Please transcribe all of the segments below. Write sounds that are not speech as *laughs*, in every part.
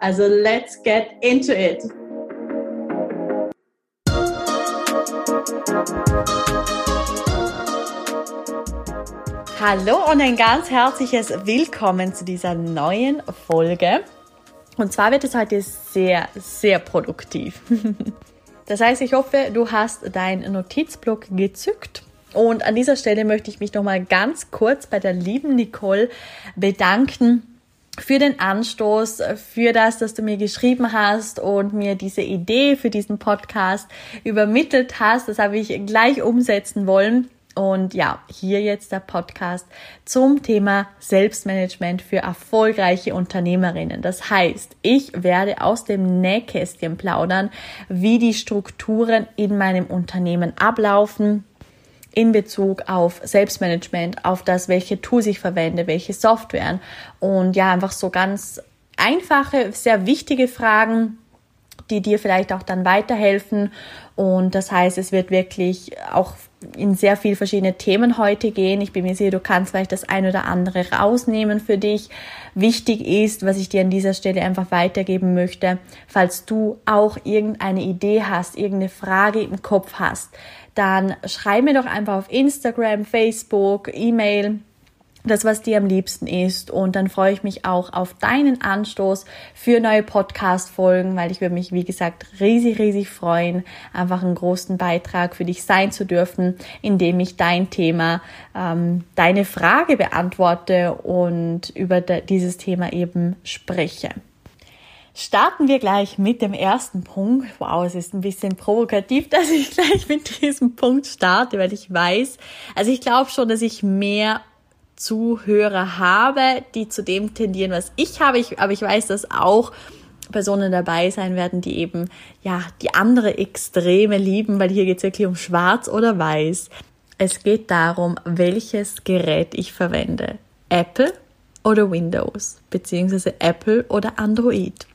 Also let's get into it. Hallo und ein ganz herzliches Willkommen zu dieser neuen Folge. Und zwar wird es heute sehr, sehr produktiv. *laughs* Das heißt, ich hoffe, du hast deinen Notizblock gezückt. Und an dieser Stelle möchte ich mich nochmal ganz kurz bei der lieben Nicole bedanken für den Anstoß, für das, dass du mir geschrieben hast und mir diese Idee für diesen Podcast übermittelt hast. Das habe ich gleich umsetzen wollen. Und ja, hier jetzt der Podcast zum Thema Selbstmanagement für erfolgreiche Unternehmerinnen. Das heißt, ich werde aus dem Nähkästchen plaudern, wie die Strukturen in meinem Unternehmen ablaufen, in Bezug auf Selbstmanagement, auf das, welche Tools ich verwende, welche Softwaren und ja, einfach so ganz einfache, sehr wichtige Fragen, die dir vielleicht auch dann weiterhelfen. Und das heißt, es wird wirklich auch in sehr viel verschiedene Themen heute gehen. Ich bin mir sicher, du kannst vielleicht das ein oder andere rausnehmen für dich. Wichtig ist, was ich dir an dieser Stelle einfach weitergeben möchte, falls du auch irgendeine Idee hast, irgendeine Frage im Kopf hast, dann schreib mir doch einfach auf Instagram, Facebook, E-Mail das, was dir am liebsten ist. Und dann freue ich mich auch auf deinen Anstoß für neue Podcast-Folgen, weil ich würde mich, wie gesagt, riesig, riesig freuen, einfach einen großen Beitrag für dich sein zu dürfen, indem ich dein Thema, ähm, deine Frage beantworte und über dieses Thema eben spreche. Starten wir gleich mit dem ersten Punkt. Wow, es ist ein bisschen provokativ, *laughs* dass ich gleich mit diesem Punkt starte, weil ich weiß, also ich glaube schon, dass ich mehr Zuhörer habe, die zu dem tendieren, was ich habe. Ich, aber ich weiß, dass auch Personen dabei sein werden, die eben ja die andere Extreme lieben, weil hier geht es wirklich um Schwarz oder Weiß. Es geht darum, welches Gerät ich verwende. Apple oder Windows, beziehungsweise Apple oder Android.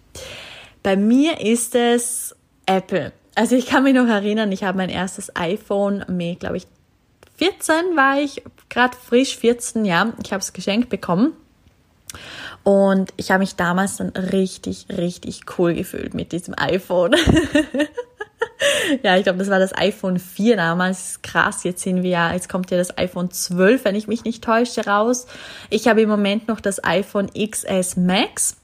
Bei mir ist es Apple. Also ich kann mich noch erinnern, ich habe mein erstes iPhone mit, glaube ich, 14 war ich, gerade frisch 14, ja, ich habe es geschenkt bekommen. Und ich habe mich damals dann richtig, richtig cool gefühlt mit diesem iPhone. *laughs* ja, ich glaube, das war das iPhone 4 damals. Krass, jetzt sind wir ja, jetzt kommt ja das iPhone 12, wenn ich mich nicht täusche, raus. Ich habe im Moment noch das iPhone XS Max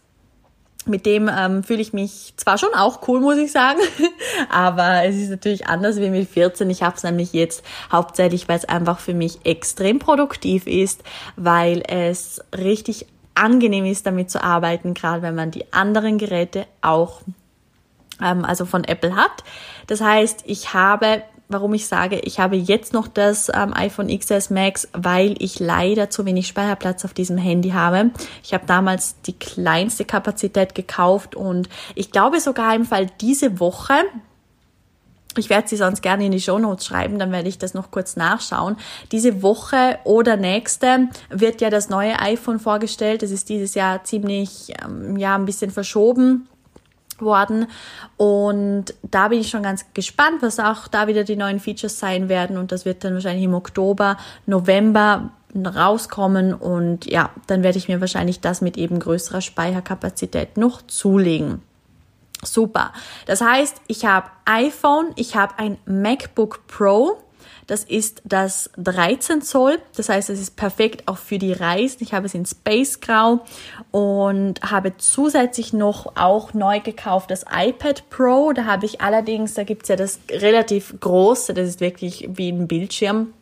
mit dem ähm, fühle ich mich zwar schon auch cool, muss ich sagen, *laughs* aber es ist natürlich anders wie mit 14. Ich habe es nämlich jetzt hauptsächlich, weil es einfach für mich extrem produktiv ist, weil es richtig angenehm ist, damit zu arbeiten, gerade wenn man die anderen Geräte auch ähm, also von Apple hat. Das heißt, ich habe warum ich sage, ich habe jetzt noch das ähm, iPhone XS Max, weil ich leider zu wenig Speicherplatz auf diesem Handy habe. Ich habe damals die kleinste Kapazität gekauft und ich glaube sogar im Fall diese Woche, ich werde sie sonst gerne in die Show Notes schreiben, dann werde ich das noch kurz nachschauen. Diese Woche oder nächste wird ja das neue iPhone vorgestellt. Das ist dieses Jahr ziemlich, ähm, ja, ein bisschen verschoben worden. Und da bin ich schon ganz gespannt, was auch da wieder die neuen Features sein werden. Und das wird dann wahrscheinlich im Oktober, November rauskommen. Und ja, dann werde ich mir wahrscheinlich das mit eben größerer Speicherkapazität noch zulegen. Super. Das heißt, ich habe iPhone, ich habe ein MacBook Pro das ist das 13 Zoll. Das heißt, es ist perfekt auch für die Reisen. Ich habe es in Space Grau und habe zusätzlich noch auch neu gekauft das iPad Pro. Da habe ich allerdings, da gibt's ja das relativ große, das ist wirklich wie ein Bildschirm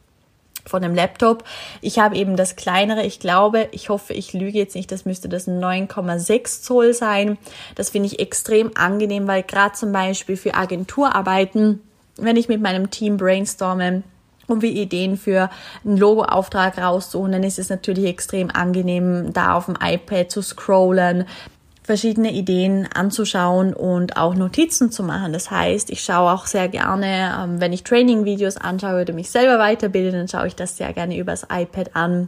von dem Laptop. Ich habe eben das kleinere, ich glaube, ich hoffe, ich lüge jetzt nicht, das müsste das 9,6 Zoll sein. Das finde ich extrem angenehm, weil gerade zum Beispiel für Agenturarbeiten, wenn ich mit meinem Team brainstorme, um wie Ideen für einen Logoauftrag rauszuholen, dann ist es natürlich extrem angenehm, da auf dem iPad zu scrollen, verschiedene Ideen anzuschauen und auch Notizen zu machen. Das heißt, ich schaue auch sehr gerne, ähm, wenn ich Training-Videos anschaue oder mich selber weiterbilde, dann schaue ich das sehr gerne übers iPad an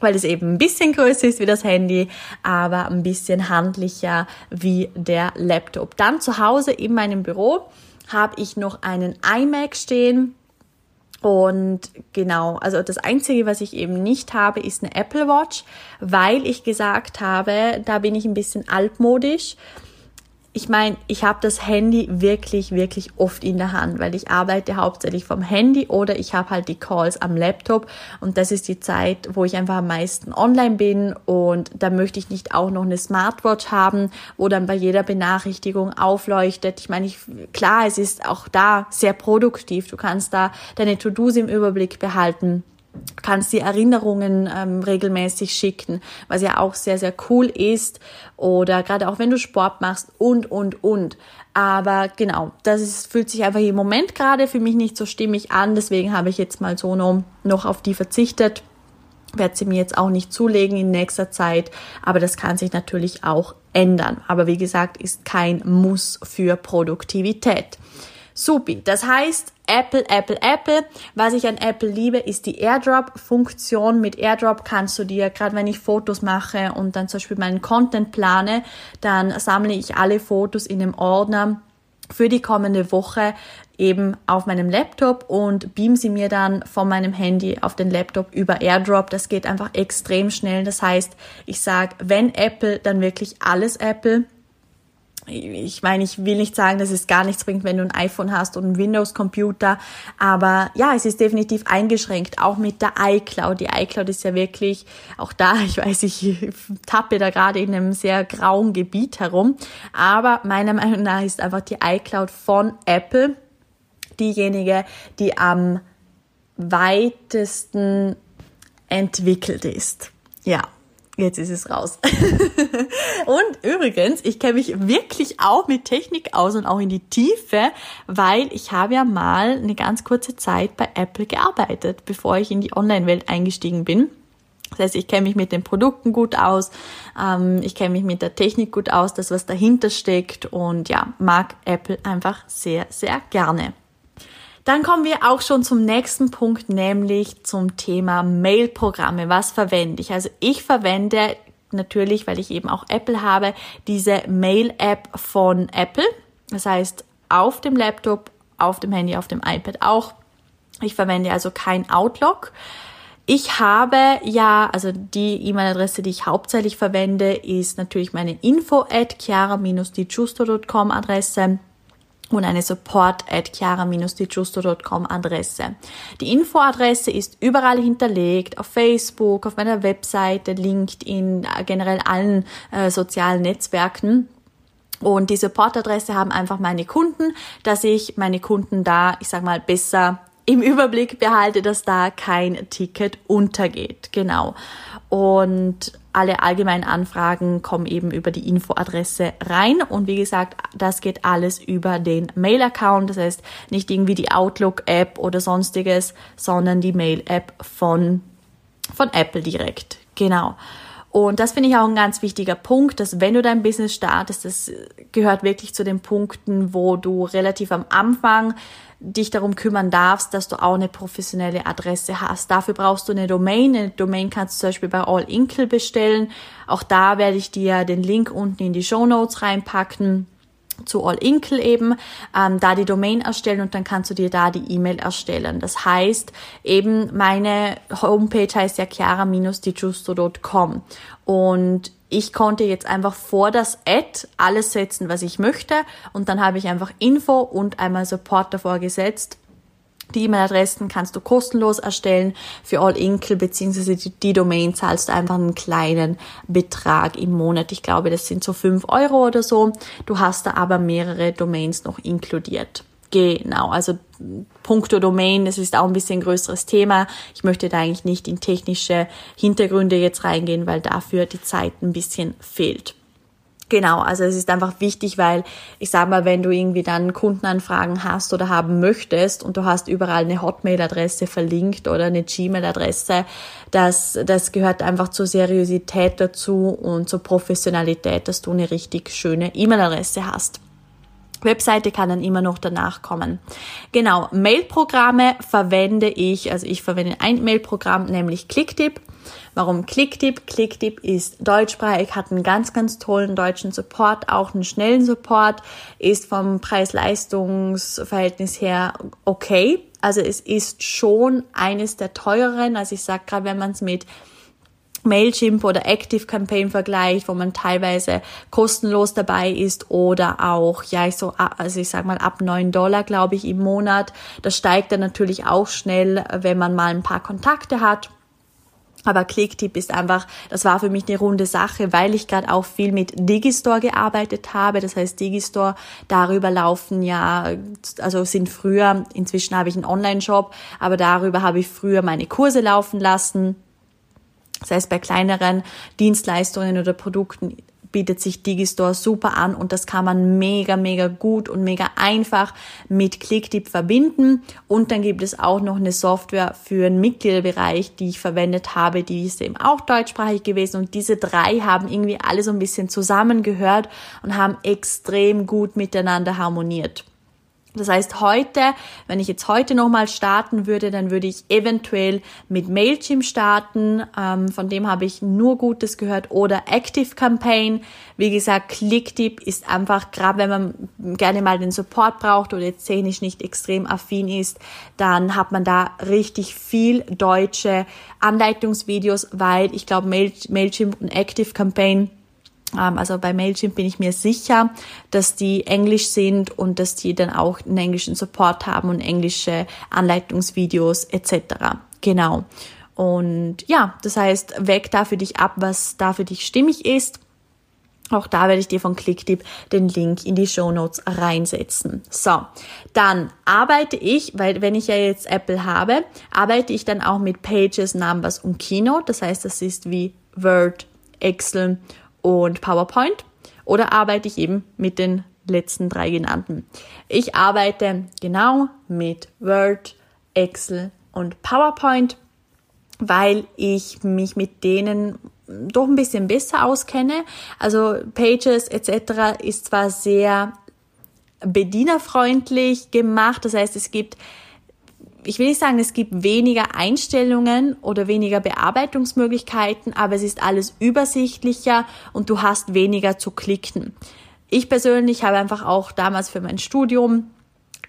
weil es eben ein bisschen größer ist wie das Handy, aber ein bisschen handlicher wie der Laptop. Dann zu Hause in meinem Büro habe ich noch einen iMac stehen und genau, also das Einzige, was ich eben nicht habe, ist eine Apple Watch, weil ich gesagt habe, da bin ich ein bisschen altmodisch ich meine, ich habe das Handy wirklich, wirklich oft in der Hand, weil ich arbeite hauptsächlich vom Handy oder ich habe halt die Calls am Laptop und das ist die Zeit, wo ich einfach am meisten online bin und da möchte ich nicht auch noch eine Smartwatch haben, wo dann bei jeder Benachrichtigung aufleuchtet. Ich meine, ich, klar, es ist auch da sehr produktiv. Du kannst da deine To-Dos im Überblick behalten kannst die Erinnerungen ähm, regelmäßig schicken, was ja auch sehr, sehr cool ist. Oder gerade auch wenn du Sport machst und, und, und. Aber genau, das ist, fühlt sich einfach im Moment gerade für mich nicht so stimmig an. Deswegen habe ich jetzt mal so noch, noch auf die verzichtet. Werde sie mir jetzt auch nicht zulegen in nächster Zeit. Aber das kann sich natürlich auch ändern. Aber wie gesagt, ist kein Muss für Produktivität. Supi. Das heißt, Apple, Apple, Apple. Was ich an Apple liebe, ist die AirDrop-Funktion. Mit AirDrop kannst du dir, gerade wenn ich Fotos mache und dann zum Beispiel meinen Content plane, dann sammle ich alle Fotos in einem Ordner für die kommende Woche eben auf meinem Laptop und beam sie mir dann von meinem Handy auf den Laptop über AirDrop. Das geht einfach extrem schnell. Das heißt, ich sage, wenn Apple, dann wirklich alles Apple ich meine, ich will nicht sagen, dass es gar nichts bringt, wenn du ein iPhone hast und einen Windows-Computer, aber ja, es ist definitiv eingeschränkt, auch mit der iCloud. Die iCloud ist ja wirklich, auch da, *laughs* ich weiß, ich tappe da gerade in einem sehr grauen Gebiet herum, aber meiner Meinung nach ist einfach die iCloud von Apple diejenige, die am weitesten entwickelt ist. Ja, Jetzt ist es raus. *laughs* und übrigens, ich kenne mich wirklich auch mit Technik aus und auch in die Tiefe, weil ich habe ja mal eine ganz kurze Zeit bei Apple gearbeitet, bevor ich in die Online-Welt eingestiegen bin. Das heißt, ich kenne mich mit den Produkten gut aus, ähm, ich kenne mich mit der Technik gut aus, das, was dahinter steckt und ja, mag Apple einfach sehr, sehr gerne. Dann kommen wir auch schon zum nächsten Punkt, nämlich zum Thema Mail-Programme. Was verwende ich? Also ich verwende natürlich, weil ich eben auch Apple habe, diese Mail-App von Apple. Das heißt, auf dem Laptop, auf dem Handy, auf dem iPad auch. Ich verwende also kein Outlook. Ich habe ja, also die E-Mail-Adresse, die ich hauptsächlich verwende, ist natürlich meine info at chiara-dijusto.com Adresse und eine support at chiara-dijusto.com Adresse. Die Infoadresse ist überall hinterlegt, auf Facebook, auf meiner Webseite, LinkedIn, generell allen äh, sozialen Netzwerken. Und die Supportadresse haben einfach meine Kunden, dass ich meine Kunden da, ich sag mal, besser im Überblick behalte, dass da kein Ticket untergeht. Genau. Und alle allgemeinen Anfragen kommen eben über die Infoadresse rein. Und wie gesagt, das geht alles über den Mail-Account. Das heißt, nicht irgendwie die Outlook-App oder sonstiges, sondern die Mail-App von, von Apple direkt. Genau. Und das finde ich auch ein ganz wichtiger Punkt, dass wenn du dein Business startest, das gehört wirklich zu den Punkten, wo du relativ am Anfang dich darum kümmern darfst, dass du auch eine professionelle Adresse hast. Dafür brauchst du eine Domain. Eine Domain kannst du zum Beispiel bei All Inkle bestellen. Auch da werde ich dir den Link unten in die Show Notes reinpacken zu All Inkle eben, ähm, da die Domain erstellen und dann kannst du dir da die E-Mail erstellen. Das heißt, eben meine Homepage heißt ja chiara-dijusto.com und ich konnte jetzt einfach vor das Ad alles setzen, was ich möchte und dann habe ich einfach Info und einmal Support davor gesetzt. Die E-Mail-Adressen kannst du kostenlos erstellen für All Inkle, beziehungsweise die, die, Domain zahlst du einfach einen kleinen Betrag im Monat. Ich glaube, das sind so fünf Euro oder so. Du hast da aber mehrere Domains noch inkludiert. Genau, also puncto Domain, das ist auch ein bisschen ein größeres Thema. Ich möchte da eigentlich nicht in technische Hintergründe jetzt reingehen, weil dafür die Zeit ein bisschen fehlt. Genau, also es ist einfach wichtig, weil ich sage mal, wenn du irgendwie dann Kundenanfragen hast oder haben möchtest und du hast überall eine Hotmail-Adresse verlinkt oder eine Gmail-Adresse, das, das gehört einfach zur Seriosität dazu und zur Professionalität, dass du eine richtig schöne E-Mail-Adresse hast. Webseite kann dann immer noch danach kommen. Genau, Mailprogramme verwende ich, also ich verwende ein Mailprogramm, nämlich Clicktip. Warum Clicktip? Clicktip ist deutschsprachig, hat einen ganz, ganz tollen deutschen Support, auch einen schnellen Support, ist vom Preis-Leistungs-Verhältnis her okay. Also es ist schon eines der teureren. Also ich sage gerade, wenn man es mit Mailchimp oder Active Campaign vergleicht, wo man teilweise kostenlos dabei ist oder auch, ja, ich so, also ich sag mal ab neun Dollar, glaube ich, im Monat. Das steigt dann natürlich auch schnell, wenn man mal ein paar Kontakte hat. Aber Clicktip ist einfach, das war für mich eine runde Sache, weil ich gerade auch viel mit Digistore gearbeitet habe. Das heißt, Digistore, darüber laufen ja, also sind früher, inzwischen habe ich einen Online-Shop, aber darüber habe ich früher meine Kurse laufen lassen das heißt, bei kleineren Dienstleistungen oder Produkten bietet sich Digistore super an und das kann man mega, mega gut und mega einfach mit Clicktip verbinden. Und dann gibt es auch noch eine Software für einen Mitgliederbereich, die ich verwendet habe, die ist eben auch deutschsprachig gewesen und diese drei haben irgendwie alle so ein bisschen zusammengehört und haben extrem gut miteinander harmoniert. Das heißt, heute, wenn ich jetzt heute nochmal starten würde, dann würde ich eventuell mit Mailchimp starten. Ähm, von dem habe ich nur Gutes gehört. Oder Active Campaign. Wie gesagt, Clicktip ist einfach, gerade wenn man gerne mal den Support braucht oder jetzt technisch nicht extrem affin ist, dann hat man da richtig viel deutsche Anleitungsvideos, weil ich glaube, Mail, Mailchimp und Active Campaign also bei Mailchimp bin ich mir sicher, dass die Englisch sind und dass die dann auch einen englischen Support haben und englische Anleitungsvideos etc. Genau. Und ja, das heißt, weg da für dich ab, was da für dich stimmig ist. Auch da werde ich dir von Clicktip den Link in die Show Notes reinsetzen. So, dann arbeite ich, weil wenn ich ja jetzt Apple habe, arbeite ich dann auch mit Pages, Numbers und Keynote. Das heißt, das ist wie Word, Excel und PowerPoint oder arbeite ich eben mit den letzten drei genannten. Ich arbeite genau mit Word, Excel und PowerPoint, weil ich mich mit denen doch ein bisschen besser auskenne. Also Pages etc. ist zwar sehr bedienerfreundlich gemacht, das heißt es gibt ich will nicht sagen, es gibt weniger Einstellungen oder weniger Bearbeitungsmöglichkeiten, aber es ist alles übersichtlicher und du hast weniger zu klicken. Ich persönlich habe einfach auch damals für mein Studium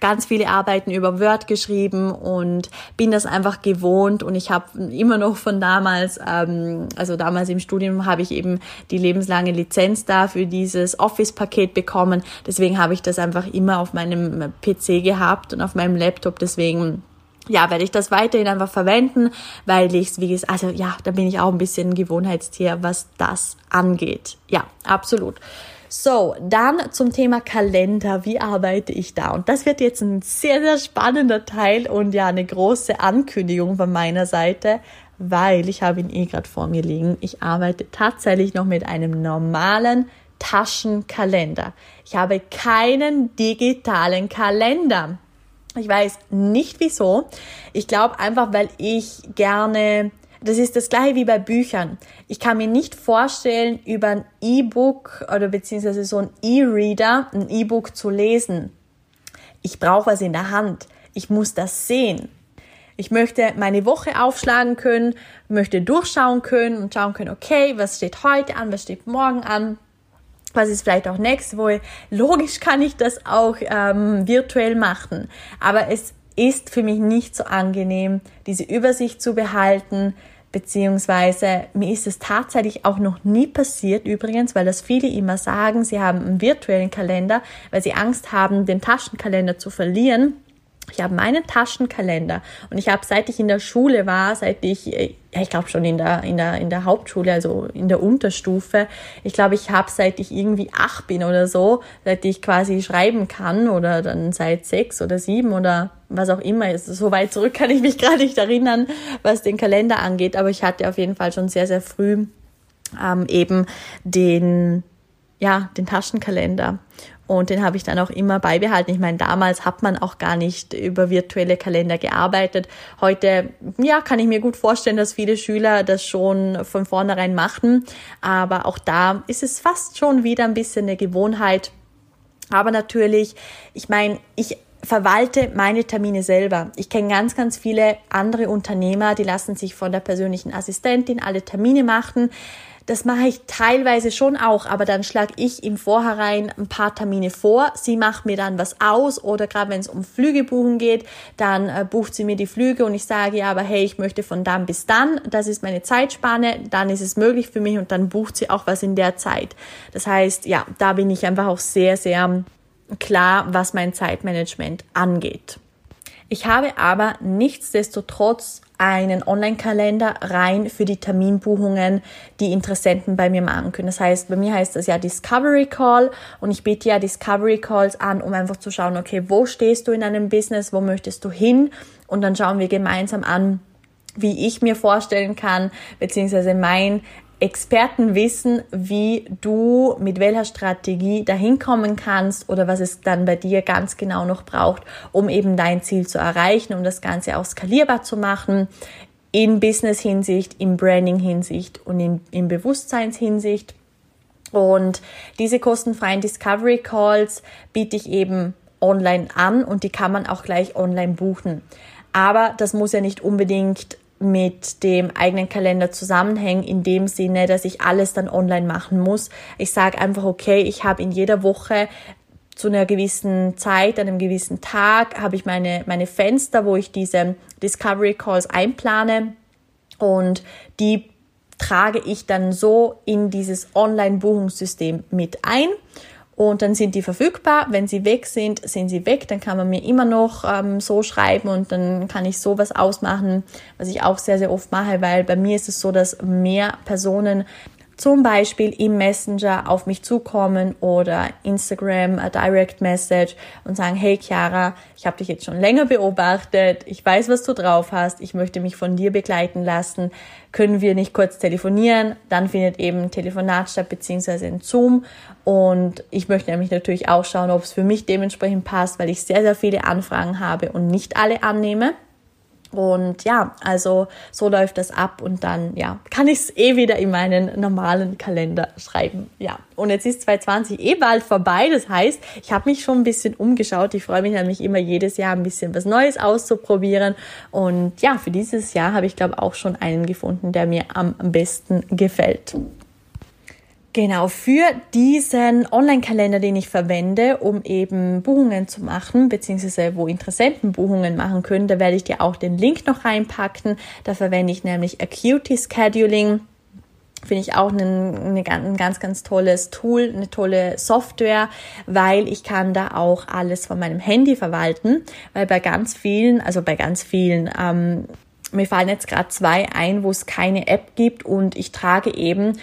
ganz viele Arbeiten über Word geschrieben und bin das einfach gewohnt und ich habe immer noch von damals, ähm, also damals im Studium habe ich eben die lebenslange Lizenz da für dieses Office-Paket bekommen. Deswegen habe ich das einfach immer auf meinem PC gehabt und auf meinem Laptop. Deswegen ja, werde ich das weiterhin einfach verwenden, weil ich es, wie gesagt, also ja, da bin ich auch ein bisschen Gewohnheitstier, was das angeht. Ja, absolut. So, dann zum Thema Kalender. Wie arbeite ich da? Und das wird jetzt ein sehr, sehr spannender Teil und ja, eine große Ankündigung von meiner Seite, weil ich habe ihn eh gerade vor mir liegen. Ich arbeite tatsächlich noch mit einem normalen Taschenkalender. Ich habe keinen digitalen Kalender. Ich weiß nicht wieso. Ich glaube einfach, weil ich gerne, das ist das gleiche wie bei Büchern. Ich kann mir nicht vorstellen, über ein E-Book oder beziehungsweise so ein E-Reader ein E-Book zu lesen. Ich brauche was in der Hand. Ich muss das sehen. Ich möchte meine Woche aufschlagen können, möchte durchschauen können und schauen können, okay, was steht heute an, was steht morgen an was ist vielleicht auch nächste Woche. Logisch kann ich das auch ähm, virtuell machen, aber es ist für mich nicht so angenehm, diese Übersicht zu behalten, beziehungsweise mir ist es tatsächlich auch noch nie passiert übrigens, weil das viele immer sagen, sie haben einen virtuellen Kalender, weil sie Angst haben, den Taschenkalender zu verlieren. Ich habe meinen Taschenkalender und ich habe, seit ich in der Schule war, seit ich, äh, ja, ich glaube schon in der, in, der, in der Hauptschule, also in der Unterstufe, ich glaube, ich habe, seit ich irgendwie acht bin oder so, seit ich quasi schreiben kann oder dann seit sechs oder sieben oder was auch immer ist. So weit zurück kann ich mich *laughs* gerade nicht erinnern, was den Kalender angeht, aber ich hatte auf jeden Fall schon sehr, sehr früh ähm, eben den ja, den Taschenkalender. Und den habe ich dann auch immer beibehalten. Ich meine, damals hat man auch gar nicht über virtuelle Kalender gearbeitet. Heute, ja, kann ich mir gut vorstellen, dass viele Schüler das schon von vornherein machen. Aber auch da ist es fast schon wieder ein bisschen eine Gewohnheit. Aber natürlich, ich meine, ich verwalte meine Termine selber. Ich kenne ganz, ganz viele andere Unternehmer, die lassen sich von der persönlichen Assistentin alle Termine machen. Das mache ich teilweise schon auch, aber dann schlage ich im Vorhinein ein paar Termine vor. Sie macht mir dann was aus oder gerade wenn es um Flügebuchen geht, dann äh, bucht sie mir die Flüge und ich sage ja, aber hey, ich möchte von dann bis dann, das ist meine Zeitspanne, dann ist es möglich für mich und dann bucht sie auch was in der Zeit. Das heißt, ja, da bin ich einfach auch sehr, sehr klar, was mein Zeitmanagement angeht. Ich habe aber nichtsdestotrotz einen Online-Kalender rein für die Terminbuchungen, die Interessenten bei mir machen können. Das heißt, bei mir heißt das ja Discovery Call und ich biete ja Discovery Calls an, um einfach zu schauen, okay, wo stehst du in einem Business, wo möchtest du hin? Und dann schauen wir gemeinsam an, wie ich mir vorstellen kann, beziehungsweise mein Experten wissen, wie du mit welcher Strategie dahin kommen kannst oder was es dann bei dir ganz genau noch braucht, um eben dein Ziel zu erreichen, um das Ganze auch skalierbar zu machen in Business-Hinsicht, in Branding-Hinsicht und in, in Bewusstseins-Hinsicht. Und diese kostenfreien Discovery Calls biete ich eben online an und die kann man auch gleich online buchen. Aber das muss ja nicht unbedingt mit dem eigenen Kalender zusammenhängen, in dem Sinne, dass ich alles dann online machen muss. Ich sage einfach, okay, ich habe in jeder Woche zu einer gewissen Zeit, einem gewissen Tag, habe ich meine, meine Fenster, wo ich diese Discovery Calls einplane und die trage ich dann so in dieses Online-Buchungssystem mit ein und dann sind die verfügbar. Wenn sie weg sind, sind sie weg. Dann kann man mir immer noch ähm, so schreiben und dann kann ich sowas ausmachen, was ich auch sehr, sehr oft mache, weil bei mir ist es so, dass mehr Personen zum Beispiel im Messenger auf mich zukommen oder Instagram, a Direct Message und sagen, hey Chiara, ich habe dich jetzt schon länger beobachtet, ich weiß, was du drauf hast, ich möchte mich von dir begleiten lassen, können wir nicht kurz telefonieren? Dann findet eben ein Telefonat statt, beziehungsweise ein Zoom und ich möchte nämlich natürlich auch schauen, ob es für mich dementsprechend passt, weil ich sehr, sehr viele Anfragen habe und nicht alle annehme. Und ja, also so läuft das ab und dann ja, kann ich es eh wieder in meinen normalen Kalender schreiben. Ja, und jetzt ist 2020 eh bald vorbei. Das heißt, ich habe mich schon ein bisschen umgeschaut. Ich freue mich nämlich immer jedes Jahr ein bisschen was Neues auszuprobieren. Und ja, für dieses Jahr habe ich glaube auch schon einen gefunden, der mir am besten gefällt. Genau, für diesen Online-Kalender, den ich verwende, um eben Buchungen zu machen, beziehungsweise wo Interessenten Buchungen machen können, da werde ich dir auch den Link noch reinpacken. Da verwende ich nämlich Acuity Scheduling. Finde ich auch ein, ein ganz, ganz tolles Tool, eine tolle Software, weil ich kann da auch alles von meinem Handy verwalten, weil bei ganz vielen, also bei ganz vielen, ähm, mir fallen jetzt gerade zwei ein, wo es keine App gibt und ich trage eben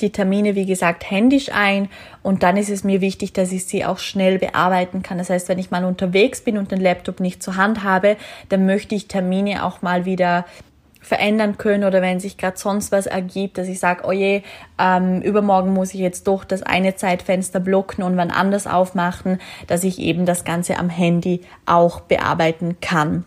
die Termine, wie gesagt, händisch ein und dann ist es mir wichtig, dass ich sie auch schnell bearbeiten kann. Das heißt, wenn ich mal unterwegs bin und den Laptop nicht zur Hand habe, dann möchte ich Termine auch mal wieder verändern können oder wenn sich gerade sonst was ergibt, dass ich sage, oh je, ähm, übermorgen muss ich jetzt doch das eine Zeitfenster blocken und wann anders aufmachen, dass ich eben das Ganze am Handy auch bearbeiten kann.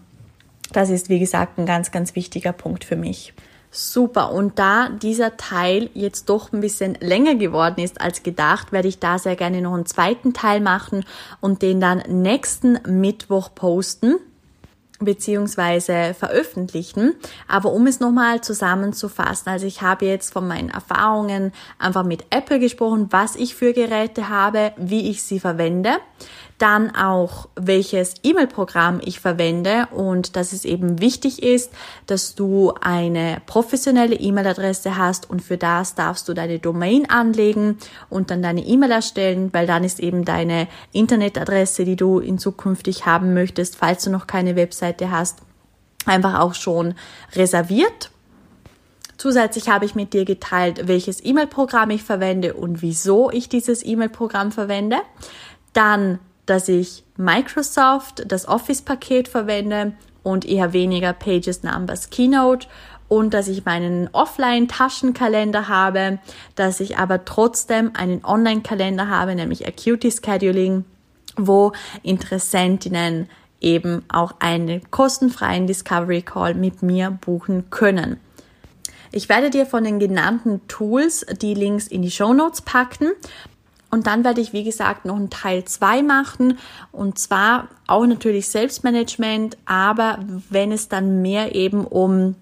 Das ist, wie gesagt, ein ganz, ganz wichtiger Punkt für mich. Super. Und da dieser Teil jetzt doch ein bisschen länger geworden ist als gedacht, werde ich da sehr gerne noch einen zweiten Teil machen und den dann nächsten Mittwoch posten beziehungsweise veröffentlichen. Aber um es nochmal zusammenzufassen, also ich habe jetzt von meinen Erfahrungen einfach mit Apple gesprochen, was ich für Geräte habe, wie ich sie verwende dann auch welches E-Mail-Programm ich verwende und dass es eben wichtig ist, dass du eine professionelle E-Mail-Adresse hast und für das darfst du deine Domain anlegen und dann deine E-Mail erstellen, weil dann ist eben deine Internetadresse, die du in zukünftig haben möchtest, falls du noch keine Webseite hast, einfach auch schon reserviert. Zusätzlich habe ich mit dir geteilt, welches E-Mail-Programm ich verwende und wieso ich dieses E-Mail-Programm verwende. Dann dass ich Microsoft, das Office-Paket verwende und eher weniger Pages Numbers Keynote. und dass ich meinen Offline-Taschenkalender habe, dass ich aber trotzdem einen Online-Kalender habe, nämlich Acuity Scheduling, wo Interessentinnen eben auch einen kostenfreien Discovery Call mit mir buchen können. Ich werde dir von den genannten Tools die Links in die Show Notes packen. Und dann werde ich, wie gesagt, noch einen Teil 2 machen. Und zwar auch natürlich Selbstmanagement, aber wenn es dann mehr eben um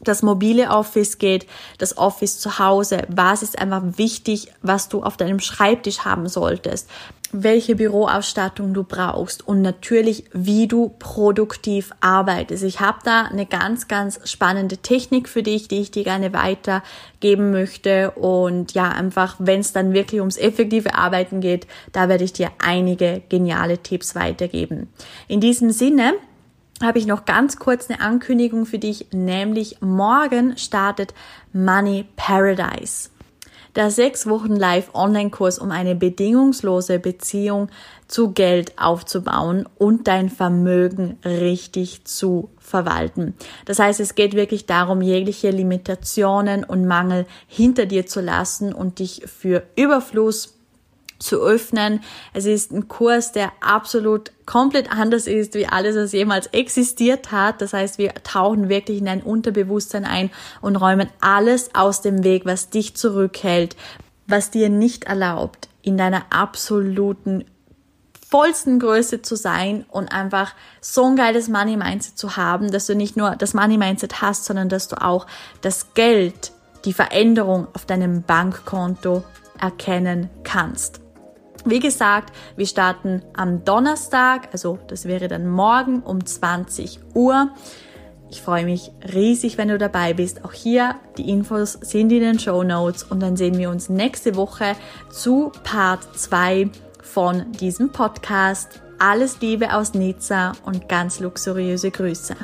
das mobile Office geht, das Office zu Hause, was ist einfach wichtig, was du auf deinem Schreibtisch haben solltest, welche Büroausstattung du brauchst und natürlich, wie du produktiv arbeitest. Ich habe da eine ganz, ganz spannende Technik für dich, die ich dir gerne weitergeben möchte. Und ja, einfach, wenn es dann wirklich ums effektive Arbeiten geht, da werde ich dir einige geniale Tipps weitergeben. In diesem Sinne, habe ich noch ganz kurz eine Ankündigung für dich, nämlich morgen startet Money Paradise der sechs Wochen Live-Online-Kurs, um eine bedingungslose Beziehung zu Geld aufzubauen und dein Vermögen richtig zu verwalten. Das heißt, es geht wirklich darum, jegliche Limitationen und Mangel hinter dir zu lassen und dich für Überfluss zu öffnen. Es ist ein Kurs, der absolut komplett anders ist, wie alles, was jemals existiert hat. Das heißt, wir tauchen wirklich in ein Unterbewusstsein ein und räumen alles aus dem Weg, was dich zurückhält, was dir nicht erlaubt, in deiner absoluten vollsten Größe zu sein und einfach so ein geiles Money Mindset zu haben, dass du nicht nur das Money Mindset hast, sondern dass du auch das Geld, die Veränderung auf deinem Bankkonto erkennen kannst. Wie gesagt, wir starten am Donnerstag, also das wäre dann morgen um 20 Uhr. Ich freue mich riesig, wenn du dabei bist. Auch hier, die Infos sind in den Show Notes und dann sehen wir uns nächste Woche zu Part 2 von diesem Podcast. Alles Liebe aus Nizza und ganz luxuriöse Grüße.